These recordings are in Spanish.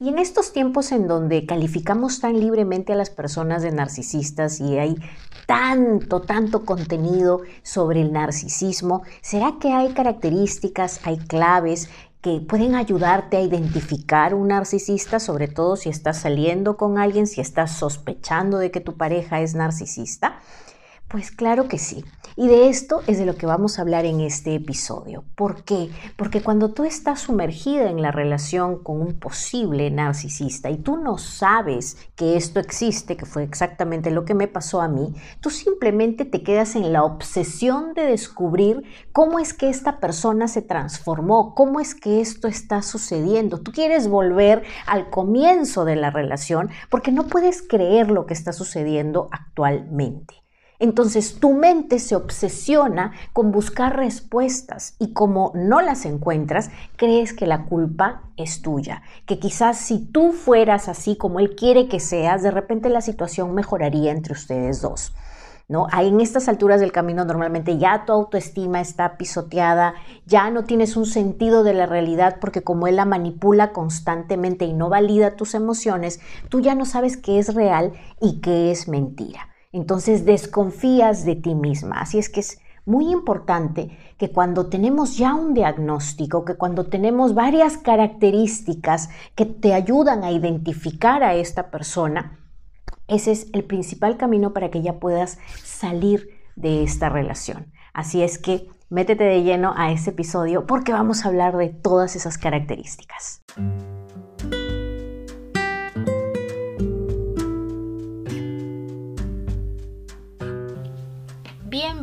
Y en estos tiempos en donde calificamos tan libremente a las personas de narcisistas y hay tanto, tanto contenido sobre el narcisismo, ¿será que hay características, hay claves que pueden ayudarte a identificar un narcisista, sobre todo si estás saliendo con alguien, si estás sospechando de que tu pareja es narcisista? Pues claro que sí. Y de esto es de lo que vamos a hablar en este episodio. ¿Por qué? Porque cuando tú estás sumergida en la relación con un posible narcisista y tú no sabes que esto existe, que fue exactamente lo que me pasó a mí, tú simplemente te quedas en la obsesión de descubrir cómo es que esta persona se transformó, cómo es que esto está sucediendo. Tú quieres volver al comienzo de la relación porque no puedes creer lo que está sucediendo actualmente. Entonces tu mente se obsesiona con buscar respuestas y como no las encuentras, crees que la culpa es tuya, que quizás si tú fueras así como él quiere que seas, de repente la situación mejoraría entre ustedes dos. ¿No? En estas alturas del camino normalmente ya tu autoestima está pisoteada, ya no tienes un sentido de la realidad porque como él la manipula constantemente y no valida tus emociones, tú ya no sabes qué es real y qué es mentira. Entonces desconfías de ti misma. Así es que es muy importante que cuando tenemos ya un diagnóstico, que cuando tenemos varias características que te ayudan a identificar a esta persona, ese es el principal camino para que ya puedas salir de esta relación. Así es que métete de lleno a ese episodio porque vamos a hablar de todas esas características.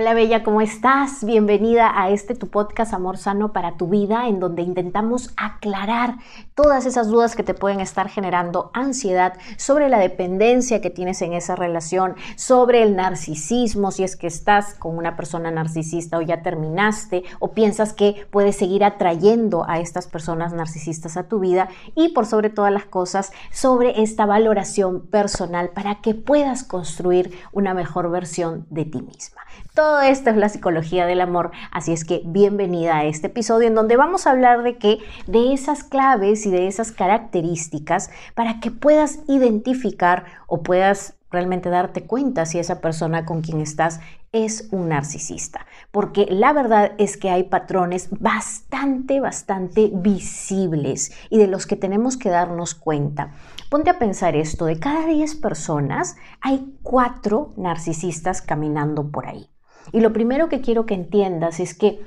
Hola Bella, ¿cómo estás? Bienvenida a este tu podcast Amor Sano para tu vida, en donde intentamos aclarar todas esas dudas que te pueden estar generando ansiedad sobre la dependencia que tienes en esa relación, sobre el narcisismo, si es que estás con una persona narcisista o ya terminaste o piensas que puedes seguir atrayendo a estas personas narcisistas a tu vida y por sobre todas las cosas sobre esta valoración personal para que puedas construir una mejor versión de ti misma. Esto es la psicología del amor, así es que bienvenida a este episodio en donde vamos a hablar de qué, de esas claves y de esas características para que puedas identificar o puedas realmente darte cuenta si esa persona con quien estás es un narcisista. Porque la verdad es que hay patrones bastante, bastante visibles y de los que tenemos que darnos cuenta. Ponte a pensar esto, de cada 10 personas hay 4 narcisistas caminando por ahí. Y lo primero que quiero que entiendas es que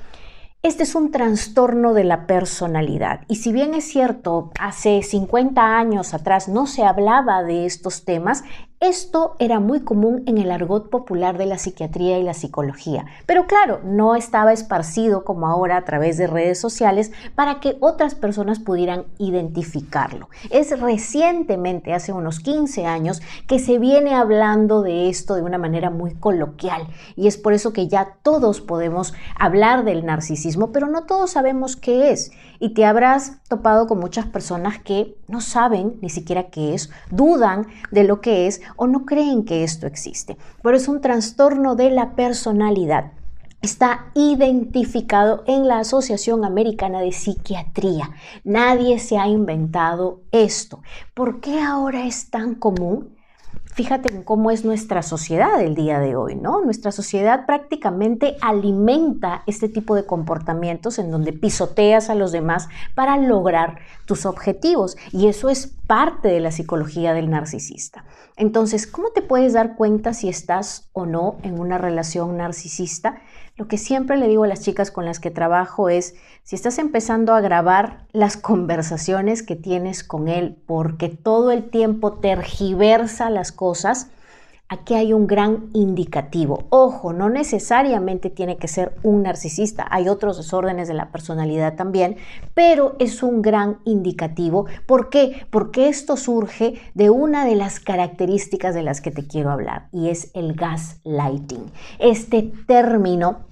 este es un trastorno de la personalidad. Y si bien es cierto, hace 50 años atrás no se hablaba de estos temas, esto era muy común en el argot popular de la psiquiatría y la psicología, pero claro, no estaba esparcido como ahora a través de redes sociales para que otras personas pudieran identificarlo. Es recientemente, hace unos 15 años, que se viene hablando de esto de una manera muy coloquial. Y es por eso que ya todos podemos hablar del narcisismo, pero no todos sabemos qué es. Y te habrás topado con muchas personas que no saben ni siquiera qué es, dudan de lo que es o no creen que esto existe. Pero es un trastorno de la personalidad. Está identificado en la Asociación Americana de Psiquiatría. Nadie se ha inventado esto. ¿Por qué ahora es tan común? Fíjate en cómo es nuestra sociedad el día de hoy, ¿no? Nuestra sociedad prácticamente alimenta este tipo de comportamientos en donde pisoteas a los demás para lograr tus objetivos y eso es parte de la psicología del narcisista. Entonces, ¿cómo te puedes dar cuenta si estás o no en una relación narcisista? Lo que siempre le digo a las chicas con las que trabajo es, si estás empezando a grabar las conversaciones que tienes con él porque todo el tiempo tergiversa las cosas, aquí hay un gran indicativo. Ojo, no necesariamente tiene que ser un narcisista, hay otros desórdenes de la personalidad también, pero es un gran indicativo. ¿Por qué? Porque esto surge de una de las características de las que te quiero hablar y es el gaslighting. Este término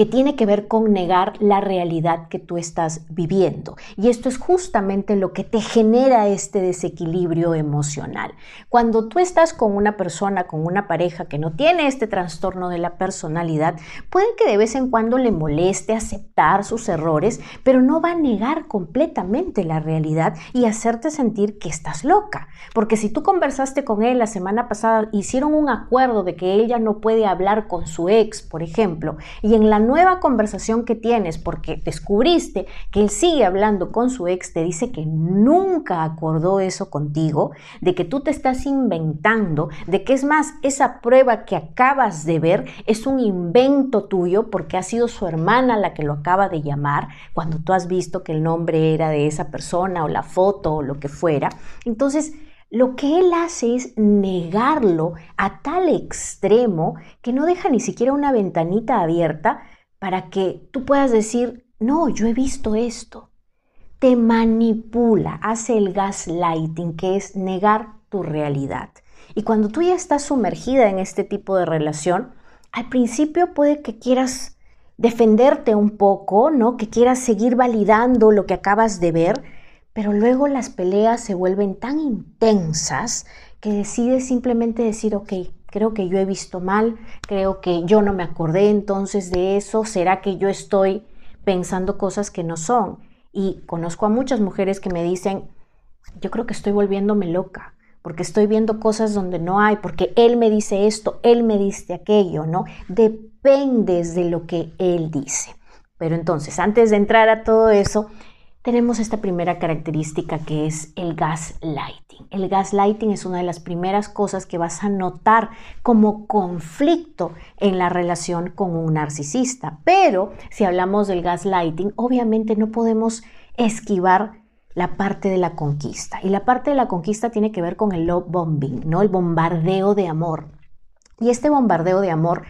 que tiene que ver con negar la realidad que tú estás viviendo. Y esto es justamente lo que te genera este desequilibrio emocional. Cuando tú estás con una persona, con una pareja que no tiene este trastorno de la personalidad, puede que de vez en cuando le moleste aceptar sus errores, pero no va a negar completamente la realidad y hacerte sentir que estás loca. Porque si tú conversaste con él la semana pasada, hicieron un acuerdo de que ella no puede hablar con su ex, por ejemplo, y en la nueva conversación que tienes porque descubriste que él sigue hablando con su ex, te dice que nunca acordó eso contigo, de que tú te estás inventando, de que es más, esa prueba que acabas de ver es un invento tuyo porque ha sido su hermana la que lo acaba de llamar cuando tú has visto que el nombre era de esa persona o la foto o lo que fuera. Entonces, lo que él hace es negarlo a tal extremo que no deja ni siquiera una ventanita abierta para que tú puedas decir, no, yo he visto esto. Te manipula, hace el gaslighting, que es negar tu realidad. Y cuando tú ya estás sumergida en este tipo de relación, al principio puede que quieras defenderte un poco, ¿no? Que quieras seguir validando lo que acabas de ver, pero luego las peleas se vuelven tan intensas que decides simplemente decir, ok, creo que yo he visto mal, creo que yo no me acordé entonces de eso, será que yo estoy pensando cosas que no son. Y conozco a muchas mujeres que me dicen, yo creo que estoy volviéndome loca, porque estoy viendo cosas donde no hay, porque él me dice esto, él me dice aquello, ¿no? Dependes de lo que él dice. Pero entonces, antes de entrar a todo eso, tenemos esta primera característica que es el gaslighting. El gaslighting es una de las primeras cosas que vas a notar como conflicto en la relación con un narcisista. Pero si hablamos del gaslighting, obviamente no podemos esquivar la parte de la conquista. Y la parte de la conquista tiene que ver con el love bombing, ¿no? El bombardeo de amor. Y este bombardeo de amor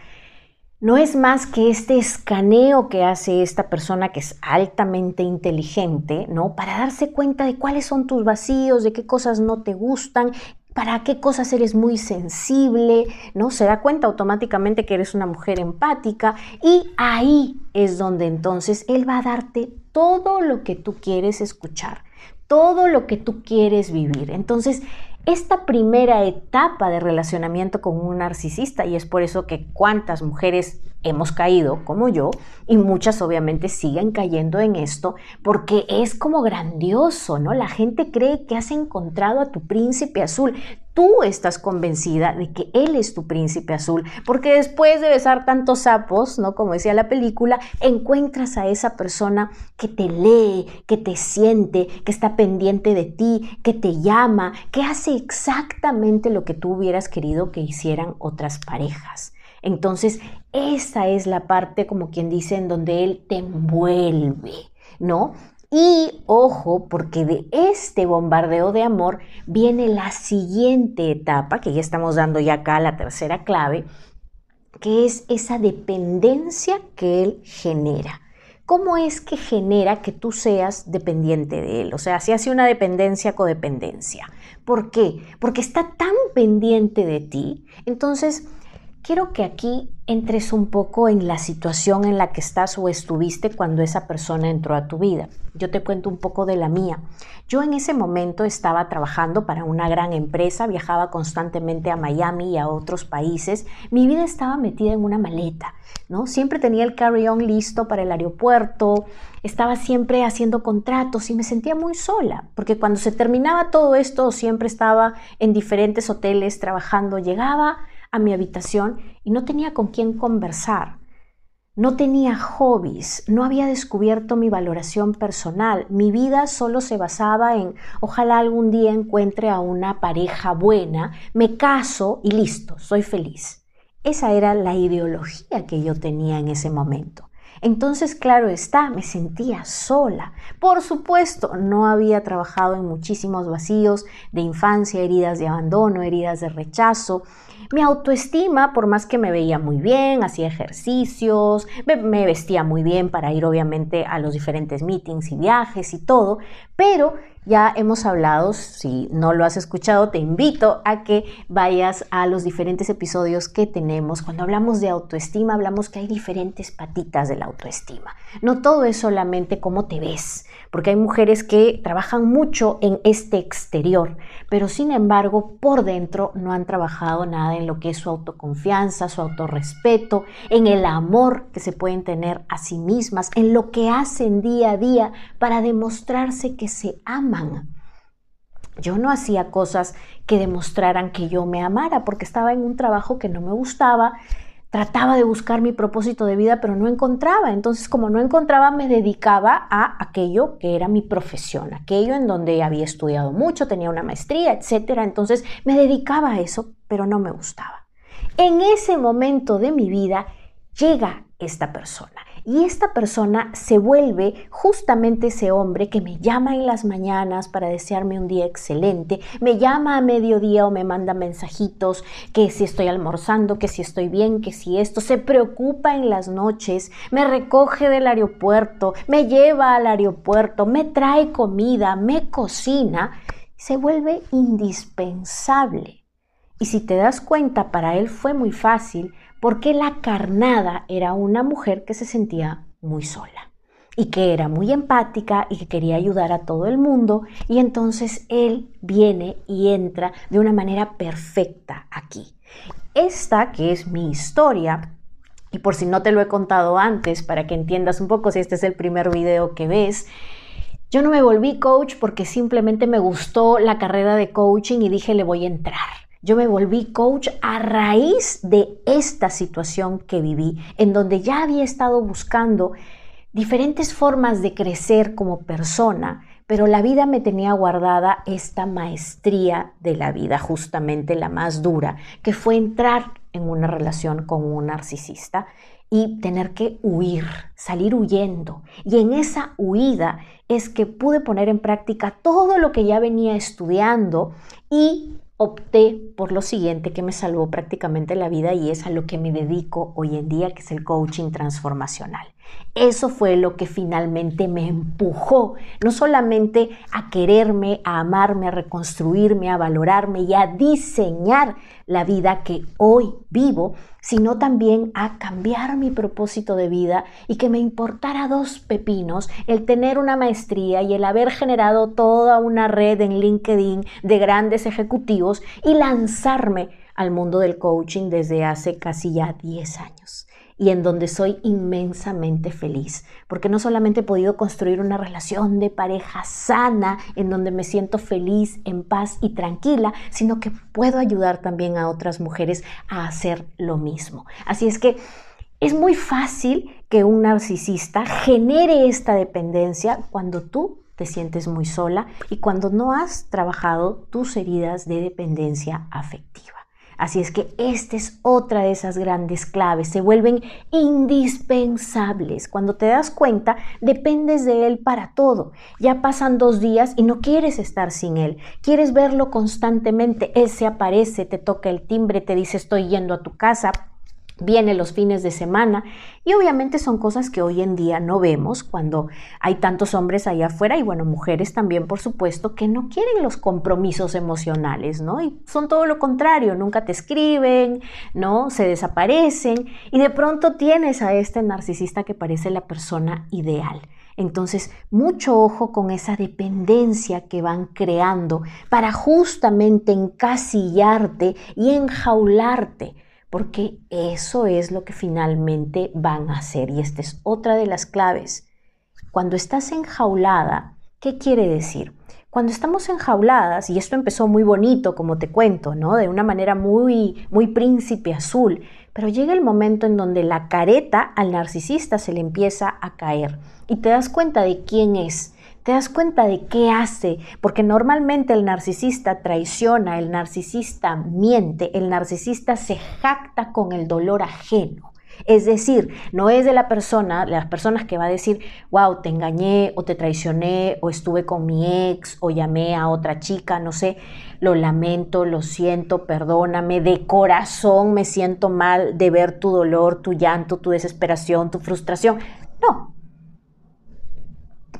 no es más que este escaneo que hace esta persona que es altamente inteligente, ¿no? Para darse cuenta de cuáles son tus vacíos, de qué cosas no te gustan, para qué cosas eres muy sensible, ¿no? Se da cuenta automáticamente que eres una mujer empática y ahí es donde entonces él va a darte todo lo que tú quieres escuchar, todo lo que tú quieres vivir. Entonces, esta primera etapa de relacionamiento con un narcisista y es por eso que cuántas mujeres hemos caído como yo y muchas obviamente siguen cayendo en esto porque es como grandioso, ¿no? La gente cree que has encontrado a tu príncipe azul. Tú estás convencida de que él es tu príncipe azul, porque después de besar tantos sapos, ¿no? Como decía la película, encuentras a esa persona que te lee, que te siente, que está pendiente de ti, que te llama, que hace exactamente lo que tú hubieras querido que hicieran otras parejas. Entonces, esa es la parte, como quien dice, en donde Él te envuelve, ¿no? Y ojo, porque de este bombardeo de amor viene la siguiente etapa, que ya estamos dando ya acá la tercera clave, que es esa dependencia que Él genera. ¿Cómo es que genera que tú seas dependiente de Él? O sea, si hace una dependencia, codependencia. ¿Por qué? Porque está tan pendiente de ti. Entonces, quiero que aquí entres un poco en la situación en la que estás o estuviste cuando esa persona entró a tu vida. Yo te cuento un poco de la mía. Yo en ese momento estaba trabajando para una gran empresa, viajaba constantemente a Miami y a otros países. Mi vida estaba metida en una maleta, ¿no? Siempre tenía el carry-on listo para el aeropuerto, estaba siempre haciendo contratos y me sentía muy sola, porque cuando se terminaba todo esto, siempre estaba en diferentes hoteles trabajando, llegaba a mi habitación y no tenía con quién conversar. No tenía hobbies, no había descubierto mi valoración personal. Mi vida solo se basaba en ojalá algún día encuentre a una pareja buena, me caso y listo, soy feliz. Esa era la ideología que yo tenía en ese momento. Entonces, claro está, me sentía sola. Por supuesto, no había trabajado en muchísimos vacíos de infancia, heridas de abandono, heridas de rechazo. Mi autoestima, por más que me veía muy bien, hacía ejercicios, me, vestía muy bien para ir obviamente a los diferentes meetings y viajes y todo, pero ya hemos hablado, si no lo has escuchado, te invito a que vayas a los diferentes episodios que tenemos. Cuando hablamos de autoestima, hablamos que hay diferentes patitas de la autoestima. No todo es solamente cómo te ves, porque hay mujeres que trabajan mucho en este exterior, pero sin embargo por dentro no han trabajado nada en lo que es su autoconfianza, su autorrespeto, en el amor que se pueden tener a sí mismas, en lo que hacen día a día para demostrarse que se Yo no hacía cosas que demostraran que yo me amara porque estaba en un trabajo que no me gustaba, trataba de buscar mi propósito de vida, pero no encontraba. Entonces, como no encontraba, me dedicaba a aquello que era mi profesión, aquello en donde había estudiado mucho, tenía una maestría, etc. Entonces, me dedicaba a eso, pero no me gustaba. En ese momento de mi vida llega esta persona y esta persona se vuelve justamente ese hombre que me llama en las mañanas para desearme un día excelente, me llama a mediodía o me manda mensajitos que si estoy almorzando, que si estoy bien, que si esto, se preocupa en las noches, me recoge del aeropuerto, me lleva al aeropuerto, me trae comida, me cocina, se vuelve indispensable. Y si te das cuenta, para él fue muy fácil porque la carnada era una mujer que se sentía muy sola y que era muy empática y que quería ayudar a todo el mundo y entonces él viene y entra de una manera perfecta aquí. Esta que es mi historia y por si no te lo he contado antes para que entiendas un poco si este es el primer video que ves, yo no me volví coach porque simplemente me gustó la carrera de coaching y dije le voy a entrar. Yo me volví coach a raíz de esta situación que viví, en donde ya había estado buscando diferentes formas de crecer como persona, pero la vida me tenía guardada esta maestría de la vida, justamente la más dura, que fue entrar en una relación con un narcisista y tener que huir, salir huyendo. Y en esa huida es que pude poner en práctica todo lo que ya venía estudiando y opté por lo siguiente que me salvó prácticamente la vida y es a lo que me dedico hoy en día, que es el coaching transformacional. Eso fue lo que finalmente me empujó, no solamente a quererme, a amarme, a reconstruirme, a valorarme y a diseñar la vida que hoy vivo, sino también a cambiar mi propósito de vida y que me importara dos pepinos el tener una maestría y el haber generado toda una red en LinkedIn de grandes ejecutivos y lanzarme al mundo del coaching desde hace casi ya 10 años y en donde soy inmensamente feliz, porque no solamente he podido construir una relación de pareja sana, en donde me siento feliz, en paz y tranquila, sino que puedo ayudar también a otras mujeres a hacer lo mismo. Así es que es muy fácil que un narcisista genere esta dependencia cuando tú te sientes muy sola y cuando no has trabajado tus heridas de dependencia afectiva. Así es que esta es otra de esas grandes claves. Se vuelven indispensables. Cuando te das cuenta, dependes de él para todo. Ya pasan dos días y no quieres estar sin él. Quieres verlo constantemente. Él se aparece, te toca el timbre, te dice estoy yendo a tu casa viene los fines de semana y obviamente son cosas que hoy en día no vemos cuando hay tantos hombres allá afuera y bueno, mujeres también por supuesto que no quieren los compromisos emocionales, ¿no? Y son todo lo contrario, nunca te escriben, ¿no? Se desaparecen y de pronto tienes a este narcisista que parece la persona ideal. Entonces, mucho ojo con esa dependencia que van creando para justamente encasillarte y enjaularte porque eso es lo que finalmente van a hacer. Y esta es otra de las claves. Cuando estás enjaulada, ¿qué quiere decir? Cuando estamos enjauladas, y esto empezó muy bonito, como te cuento, ¿no? De una manera muy, muy príncipe azul, pero llega el momento en donde la careta al narcisista se le empieza a caer y te das cuenta de quién es, te das cuenta de qué hace, porque normalmente el narcisista traiciona, el narcisista miente, el narcisista se jacta con el dolor ajeno. Es decir, no es de la persona, de las personas que va a decir, wow, te engañé o te traicioné o estuve con mi ex o llamé a otra chica, no sé, lo lamento, lo siento, perdóname, de corazón me siento mal de ver tu dolor, tu llanto, tu desesperación, tu frustración. No.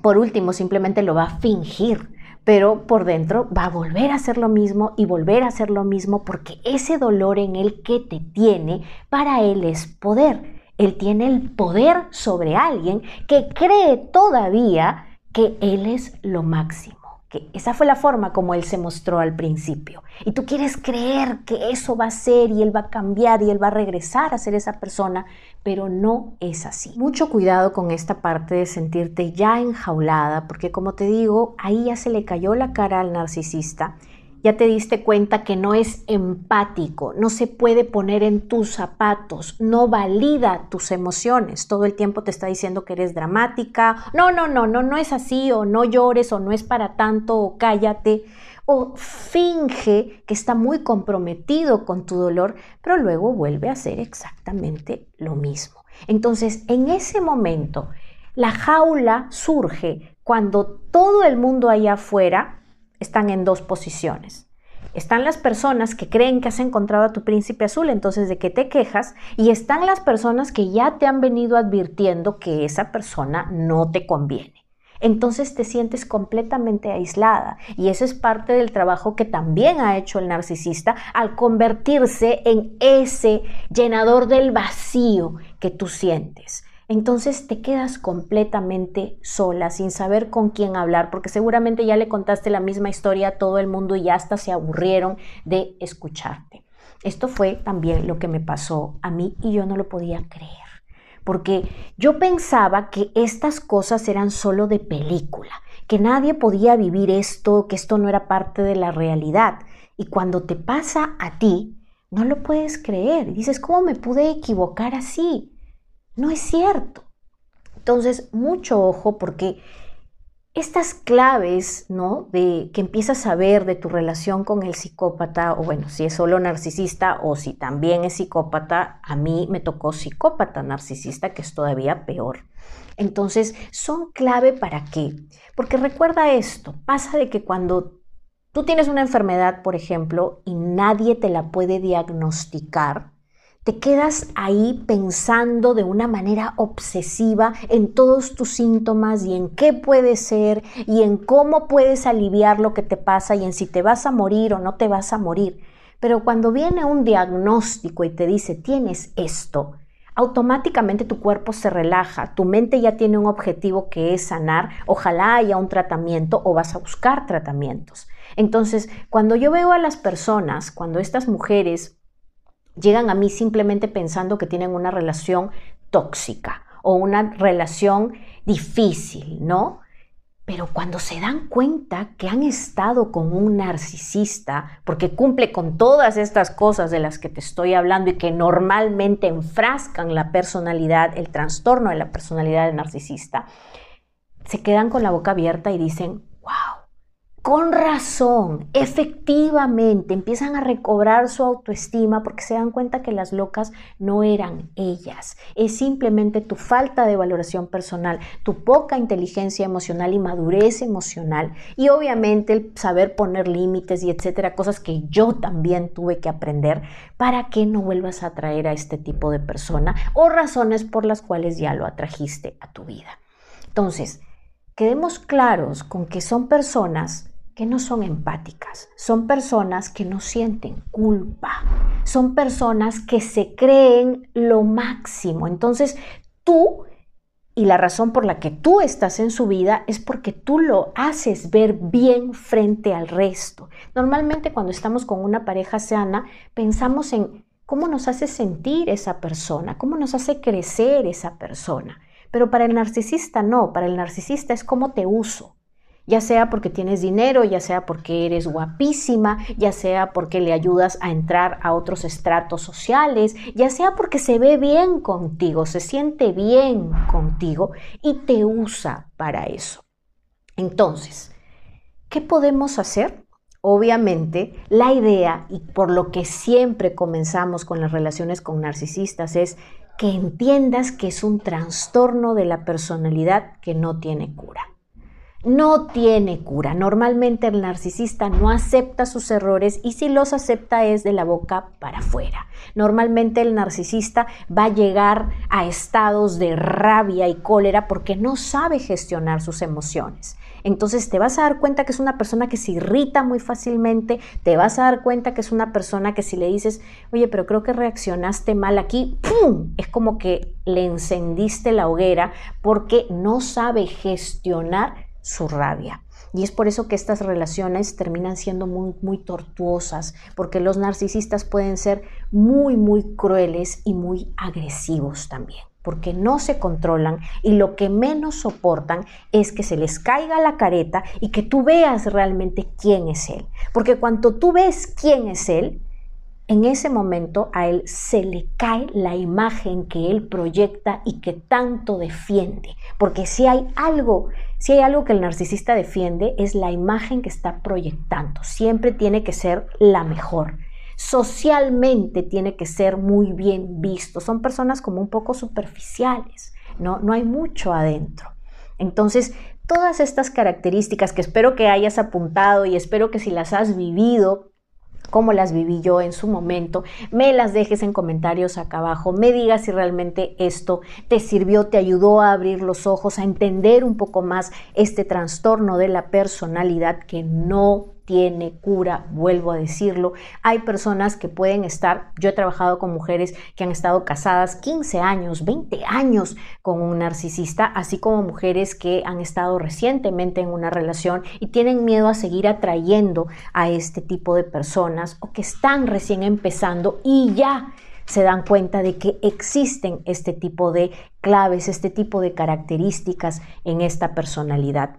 Por último, simplemente lo va a fingir pero por dentro va a volver a hacer lo mismo y volver a hacer lo mismo porque ese dolor en él que te tiene, para él es poder. Él tiene el poder sobre alguien que cree todavía que él es lo máximo que esa fue la forma como él se mostró al principio. Y tú quieres creer que eso va a ser y él va a cambiar y él va a regresar a ser esa persona, pero no es así. Mucho cuidado con esta parte de sentirte ya enjaulada, porque como te digo, ahí ya se le cayó la cara al narcisista ya te diste cuenta que no es empático, no se puede poner en tus zapatos, no valida tus emociones. Todo el tiempo te está diciendo que eres dramática. No, no, no, no, no es así, o no llores, o no es para tanto, o cállate. O finge que está muy comprometido con tu dolor, pero luego vuelve a hacer exactamente lo mismo. Entonces, en ese momento, la jaula surge cuando todo el mundo allá afuera están en dos posiciones. Están las personas que creen que has encontrado a tu príncipe azul, entonces de qué te quejas, y están las personas que ya te han venido advirtiendo que esa persona no te conviene. Entonces te sientes completamente aislada y eso es parte del trabajo que también ha hecho el narcisista al convertirse en ese llenador del vacío que tú sientes entonces te quedas completamente sola, sin saber con quién hablar, porque seguramente ya le contaste la misma historia a todo el mundo y hasta se aburrieron de escucharte. Esto fue también lo que me pasó a mí y yo no lo podía creer, porque yo pensaba que estas cosas eran solo de película, que nadie podía vivir esto, que esto no era parte de la realidad. Y cuando te pasa a ti, no lo puedes creer. Dices, ¿cómo me pude equivocar así? No es cierto. Entonces, mucho ojo porque estas claves, ¿no? De que empiezas a ver de tu relación con el psicópata, o bueno, si es solo narcisista o si también es psicópata, a mí me tocó psicópata narcisista, que es todavía peor. Entonces, son clave para qué? Porque recuerda esto, pasa de que cuando tú tienes una enfermedad, por ejemplo, y nadie te la puede diagnosticar, te quedas ahí pensando de una manera obsesiva en todos tus síntomas y en qué puede ser y en cómo puedes aliviar lo que te pasa y en si te vas a morir o no te vas a morir. Pero cuando viene un diagnóstico y te dice tienes esto, automáticamente tu cuerpo se relaja, tu mente ya tiene un objetivo que es sanar, ojalá haya un tratamiento o vas a buscar tratamientos. Entonces, cuando yo veo a las personas, cuando estas mujeres llegan a mí simplemente pensando que tienen una relación tóxica o una relación difícil, ¿no? Pero cuando se dan cuenta que han estado con un narcisista, porque cumple con todas estas cosas de las que te estoy hablando y que normalmente enfrascan la personalidad, el trastorno de la personalidad del narcisista, se quedan con la boca abierta y dicen, wow, con razón, efectivamente, empiezan a recobrar su autoestima porque se dan cuenta que las locas no eran ellas. Es simplemente tu falta de valoración personal, tu poca inteligencia emocional y madurez emocional. Y obviamente el saber poner límites y etcétera, cosas que yo también tuve que aprender para que no vuelvas a atraer a este tipo de persona o razones por las cuales ya lo atrajiste a tu vida. Entonces, quedemos claros con que son personas que no son empáticas, son personas que no sienten culpa, son personas que se creen lo máximo. Entonces, tú, y la razón por la que tú estás en su vida es porque tú lo haces ver bien frente al resto. Normalmente cuando estamos con una pareja sana, pensamos en cómo nos hace sentir esa persona, cómo nos hace crecer esa persona. Pero para el narcisista no, para el narcisista es cómo te uso, ya sea porque tienes dinero, ya sea porque eres guapísima, ya sea porque le ayudas a entrar a otros estratos sociales, ya sea porque se ve bien contigo, se siente bien contigo y te usa para eso. Entonces, ¿qué podemos hacer? Obviamente, la idea y por lo que siempre comenzamos con las relaciones con narcisistas es que entiendas que es un trastorno de la personalidad que no tiene cura. No tiene cura. Normalmente el narcisista no acepta sus errores y si los acepta es de la boca para afuera. Normalmente el narcisista va a llegar a estados de rabia y cólera porque no sabe gestionar sus emociones. Entonces te vas a dar cuenta que es una persona que se irrita muy fácilmente, te vas a dar cuenta que es una persona que si le dices, oye, pero creo que reaccionaste mal aquí, ¡pum! Es como que le encendiste la hoguera porque no sabe gestionar su rabia. Y es por eso que estas relaciones terminan siendo muy, muy tortuosas, porque los narcisistas pueden ser muy, muy crueles y muy agresivos también porque no se controlan y lo que menos soportan es que se les caiga la careta y que tú veas realmente quién es él. Porque cuando tú ves quién es él, en ese momento a él se le cae la imagen que él proyecta y que tanto defiende. Porque si hay algo, si hay algo que el narcisista defiende es la imagen que está proyectando. Siempre tiene que ser la mejor socialmente tiene que ser muy bien visto. Son personas como un poco superficiales, ¿no? No hay mucho adentro. Entonces, todas estas características que espero que hayas apuntado y espero que si las has vivido, como las viví yo en su momento, me las dejes en comentarios acá abajo, me digas si realmente esto te sirvió, te ayudó a abrir los ojos, a entender un poco más este trastorno de la personalidad que no tiene cura, vuelvo a decirlo. Hay personas que pueden estar, yo he trabajado con mujeres que han estado casadas 15 años, 20 años con un narcisista, así como mujeres que han estado recientemente en una relación y tienen miedo a seguir atrayendo a este tipo de personas o que están recién empezando y ya se dan cuenta de que existen este tipo de claves, este tipo de características en esta personalidad.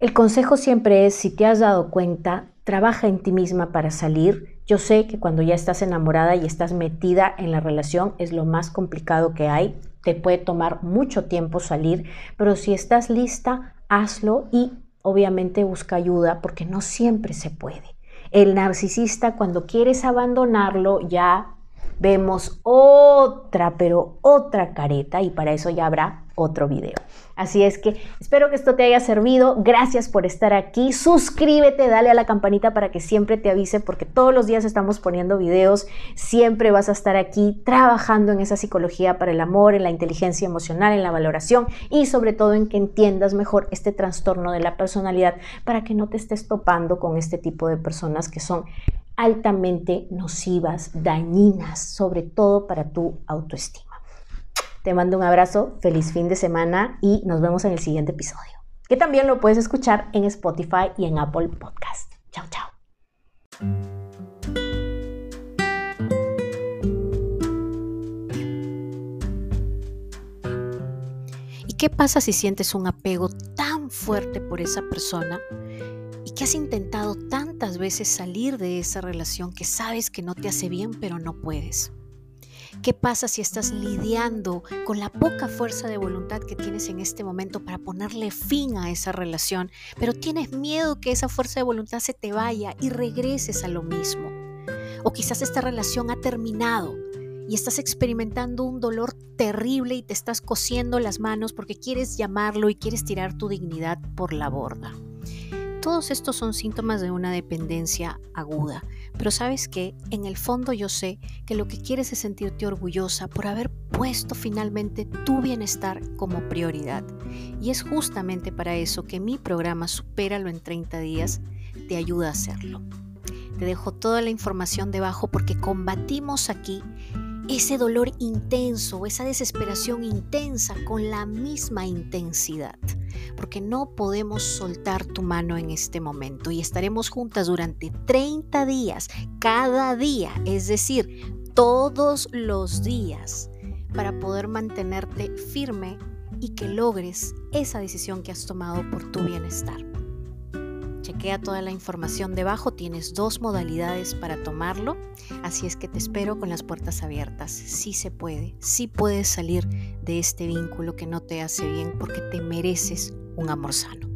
El consejo siempre es, si te has dado cuenta, trabaja en ti misma para salir. Yo sé que cuando ya estás enamorada y estás metida en la relación es lo más complicado que hay. Te puede tomar mucho tiempo salir, pero si estás lista, hazlo y obviamente busca ayuda porque no siempre se puede. El narcisista cuando quieres abandonarlo ya vemos otra, pero otra careta y para eso ya habrá otro video. Así es que espero que esto te haya servido. Gracias por estar aquí. Suscríbete, dale a la campanita para que siempre te avise porque todos los días estamos poniendo videos. Siempre vas a estar aquí trabajando en esa psicología para el amor, en la inteligencia emocional, en la valoración y sobre todo en que entiendas mejor este trastorno de la personalidad para que no te estés topando con este tipo de personas que son altamente nocivas, dañinas, sobre todo para tu autoestima. Te mando un abrazo, feliz fin de semana y nos vemos en el siguiente episodio, que también lo puedes escuchar en Spotify y en Apple Podcast. Chao, chao. ¿Y qué pasa si sientes un apego tan fuerte por esa persona y que has intentado tantas veces salir de esa relación que sabes que no te hace bien pero no puedes? ¿Qué pasa si estás lidiando con la poca fuerza de voluntad que tienes en este momento para ponerle fin a esa relación, pero tienes miedo que esa fuerza de voluntad se te vaya y regreses a lo mismo? O quizás esta relación ha terminado y estás experimentando un dolor terrible y te estás cosiendo las manos porque quieres llamarlo y quieres tirar tu dignidad por la borda. Todos estos son síntomas de una dependencia aguda, pero sabes que en el fondo yo sé que lo que quieres es sentirte orgullosa por haber puesto finalmente tu bienestar como prioridad. Y es justamente para eso que mi programa Supéralo en 30 días te ayuda a hacerlo. Te dejo toda la información debajo porque combatimos aquí ese dolor intenso, esa desesperación intensa con la misma intensidad porque no podemos soltar tu mano en este momento y estaremos juntas durante 30 días, cada día, es decir, todos los días, para poder mantenerte firme y que logres esa decisión que has tomado por tu bienestar. Chequea toda la información debajo, tienes dos modalidades para tomarlo, así es que te espero con las puertas abiertas. Sí se puede, sí puedes salir de este vínculo que no te hace bien porque te mereces un amor sano.